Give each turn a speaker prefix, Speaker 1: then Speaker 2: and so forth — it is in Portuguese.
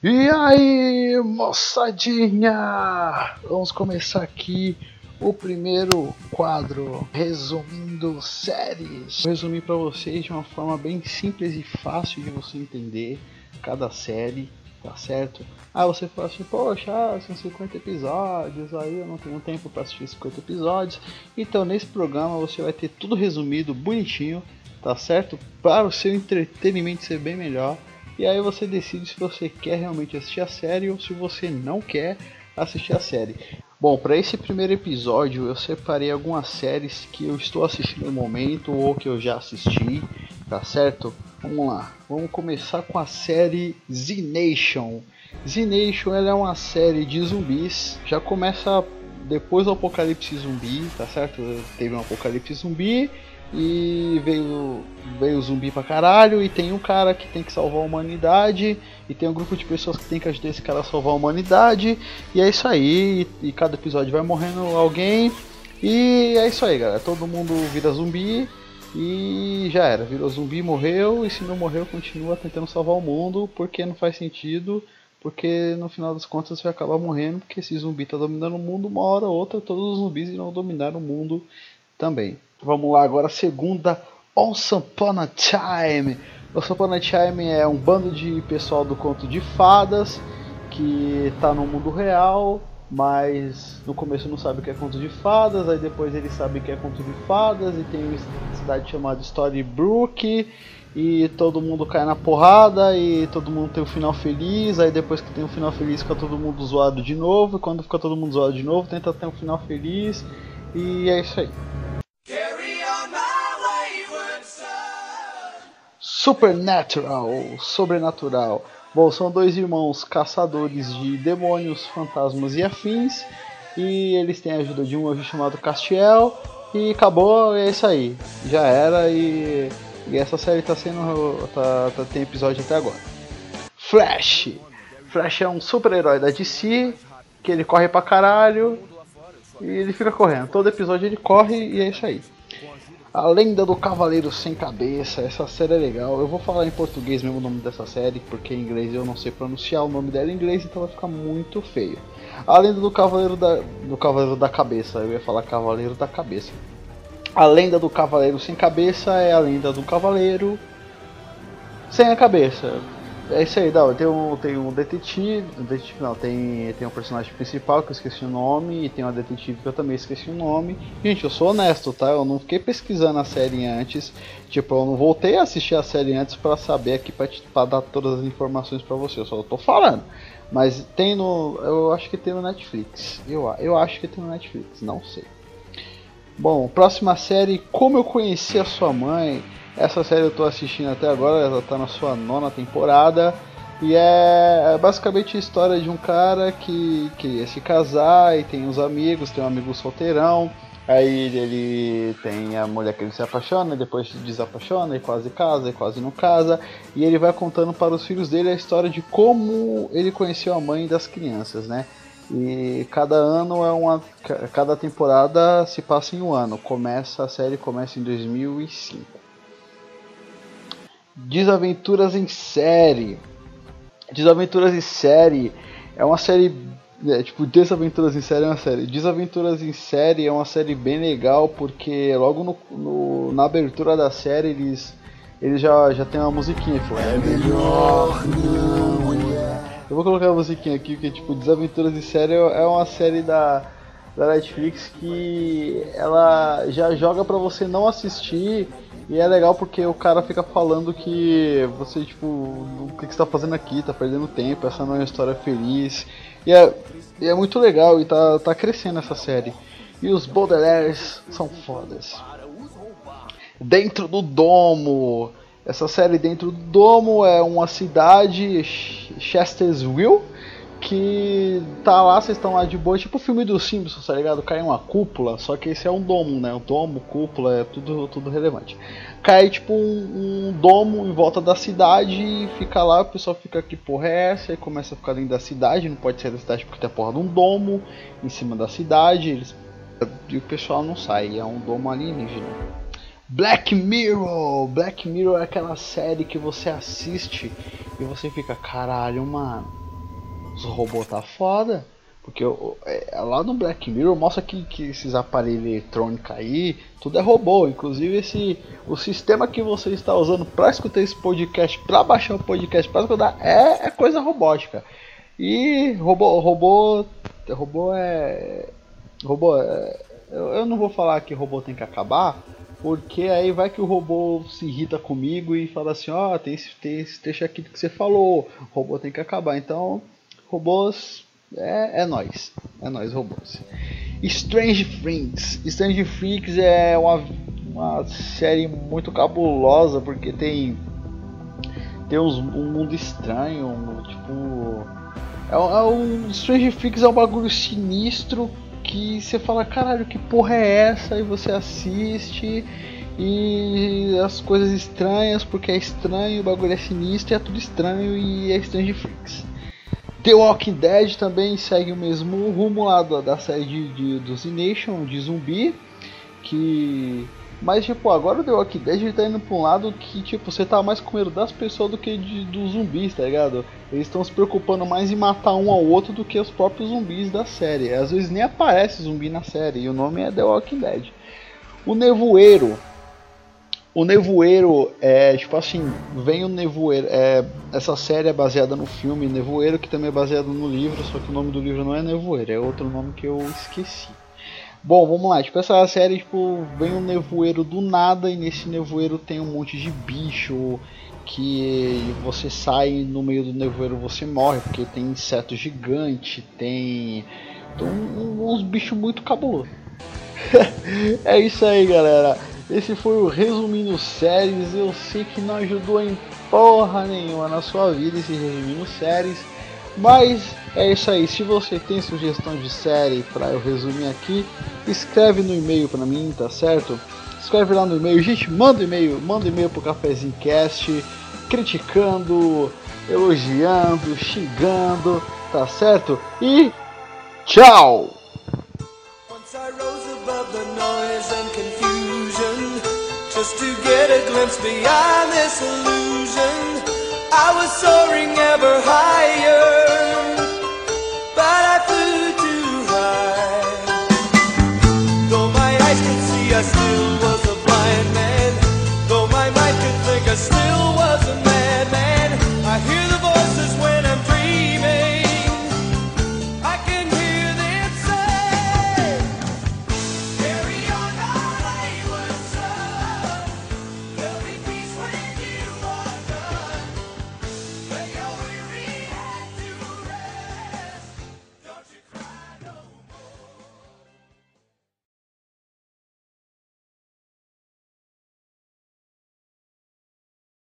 Speaker 1: E aí, moçadinha! Vamos começar aqui o primeiro quadro, resumindo séries. Vou resumir para vocês de uma forma bem simples e fácil de você entender cada série, tá certo? Ah, você fala assim, poxa, ah, são 50 episódios, aí eu não tenho tempo para assistir 50 episódios. Então, nesse programa você vai ter tudo resumido, bonitinho, tá certo? Para o seu entretenimento ser bem melhor e aí você decide se você quer realmente assistir a série ou se você não quer assistir a série. Bom, para esse primeiro episódio eu separei algumas séries que eu estou assistindo no momento ou que eu já assisti, tá certo? Vamos lá, vamos começar com a série Z Nation. Z Nation ela é uma série de zumbis, já começa depois do apocalipse zumbi, tá certo? Teve um apocalipse zumbi e veio veio zumbi pra caralho e tem um cara que tem que salvar a humanidade e tem um grupo de pessoas que tem que ajudar esse cara a salvar a humanidade e é isso aí. E, e cada episódio vai morrendo alguém e é isso aí galera. Todo mundo vira zumbi e já era. Virou zumbi morreu e se não morreu continua tentando salvar o mundo porque não faz sentido porque no final das contas vai acabar morrendo porque esse zumbi tá dominando o mundo uma hora ou outra todos os zumbis irão dominar o mundo também Vamos lá agora, segunda Once Upon a Time. Once Upon a Time é um bando de pessoal do conto de fadas que está no mundo real, mas no começo não sabe o que é conto de fadas, aí depois ele sabe que é conto de fadas e tem uma cidade chamada Storybrook e todo mundo cai na porrada e todo mundo tem um final feliz, aí depois que tem um final feliz fica todo mundo zoado de novo, e quando fica todo mundo zoado de novo tenta ter um final feliz e é isso aí. Supernatural, sobrenatural. Bom, são dois irmãos caçadores de demônios, fantasmas e afins. E eles têm a ajuda de um anjo chamado Castiel. E acabou, é isso aí. Já era e, e essa série tá sendo. Tá, tá, tem episódio até agora. Flash. Flash é um super-herói da DC. Que ele corre pra caralho. E ele fica correndo. Todo episódio ele corre e é isso aí. A Lenda do Cavaleiro Sem Cabeça, essa série é legal. Eu vou falar em português mesmo o nome dessa série, porque em inglês eu não sei pronunciar o nome dela em inglês, então vai ficar muito feio. A Lenda do Cavaleiro da, do Cavaleiro da Cabeça, eu ia falar Cavaleiro da Cabeça. A Lenda do Cavaleiro Sem Cabeça é a lenda do Cavaleiro sem a cabeça. É isso aí, Dal. Tem um, tem um detetive. detetive não, tem, tem um personagem principal que eu esqueci o nome. E tem uma detetive que eu também esqueci o nome. Gente, eu sou honesto, tá? Eu não fiquei pesquisando a série antes. Tipo, eu não voltei a assistir a série antes para saber aqui pra, te, pra, dar todas as informações para você. Eu só tô falando. Mas tem no. Eu acho que tem no Netflix. Eu, eu acho que tem no Netflix, não sei. Bom, próxima série, Como Eu Conheci a Sua Mãe. Essa série eu tô assistindo até agora, ela tá na sua nona temporada. E é, é basicamente a história de um cara que queria se casar e tem uns amigos, tem um amigo solteirão. Aí ele tem a mulher que ele se apaixona, depois se desapaixona e quase casa e quase não casa. E ele vai contando para os filhos dele a história de como ele conheceu a mãe das crianças, né? E cada ano é uma. Cada temporada se passa em um ano. Começa a série começa em 2005. Desaventuras em série. Desaventuras em série é uma série. É, tipo, Desaventuras em série é uma série. Desaventuras em série é uma série bem legal porque logo no, no na abertura da série eles, eles já, já tem uma musiquinha. Tipo, é melhor não. Eu vou colocar a musiquinha aqui porque tipo, Desaventuras em série é uma série da, da Netflix que ela já joga pra você não assistir e é legal porque o cara fica falando que você, tipo, o que, você tá fazendo aqui, tá perdendo tempo, essa não é uma história feliz. E é, e é muito legal e tá, tá crescendo essa série. E os Baudelaires são fodas. Dentro do Domo. Essa série Dentro do Domo é uma cidade, Chestersville, que tá lá, vocês estão lá de boa, tipo o filme dos Simpsons, tá ligado? Cai uma cúpula, só que esse é um domo, né? O domo, cúpula, é tudo, tudo relevante. Cai tipo um, um domo em volta da cidade e fica lá, o pessoal fica aqui, porra é essa? E começa a ficar dentro da cidade, não pode sair da cidade porque tem a porra de um domo em cima da cidade, eles, e o pessoal não sai, é um domo alienígena. Black Mirror! Black Mirror é aquela série que você assiste e você fica, caralho, mano os robôs tá foda. Porque é, lá no Black Mirror mostra que, que esses aparelhos eletrônicos aí, tudo é robô. Inclusive esse o sistema que você está usando para escutar esse podcast, para baixar o podcast, para escutar, é, é coisa robótica. E robô, robô, robô é, robô. É, eu, eu não vou falar que robô tem que acabar, porque aí vai que o robô se irrita comigo e fala assim, ó, oh, tem, esse, tem esse trecho aqui que você falou, robô tem que acabar. Então, robôs é, é nós. É nós, robôs. Strange Things. Strange Things é uma, uma série muito cabulosa porque tem tem uns, um mundo estranho, tipo é, é um Strange Things é um bagulho sinistro que você fala, caralho, que porra é essa? E você assiste e as coisas estranhas, porque é estranho, o bagulho é sinistro, é tudo estranho e é Strange Freaks. The Walking Dead também segue o mesmo rumo lá da, da série de, de, do Z Nation, de zumbi, que... Mas, tipo, agora o The Walking Dead tá indo pra um lado que, tipo, você tá mais com medo das pessoas do que de, dos zumbis, tá ligado? Eles estão se preocupando mais em matar um ao outro do que os próprios zumbis da série. Às vezes nem aparece zumbi na série, e o nome é The Walking Dead. O Nevoeiro, o Nevoeiro é tipo assim, vem o Nevoeiro. É, essa série é baseada no filme Nevoeiro, que também é baseado no livro, só que o nome do livro não é Nevoeiro, é outro nome que eu esqueci. Bom, vamos lá, tipo, essa série, tipo, vem um nevoeiro do nada e nesse nevoeiro tem um monte de bicho que você sai no meio do nevoeiro você morre, porque tem inseto gigante, tem, tem uns bichos muito cabulosos. é isso aí, galera. Esse foi o Resumindo Séries. Eu sei que não ajudou em porra nenhuma na sua vida esse Resumindo Séries. Mas é isso aí. Se você tem sugestão de série para eu resumir aqui, escreve no e-mail para mim, tá certo? Escreve lá no e-mail. Gente, manda e-mail. Manda e-mail pro Cafezinho Cast, criticando, elogiando, xingando, tá certo? E tchau! get a glimpse beyond this illusion. I was soaring ever higher, but I flew too high.
Speaker 2: Though my eyes could see, I still was a blind man. Though my mind could think, I still.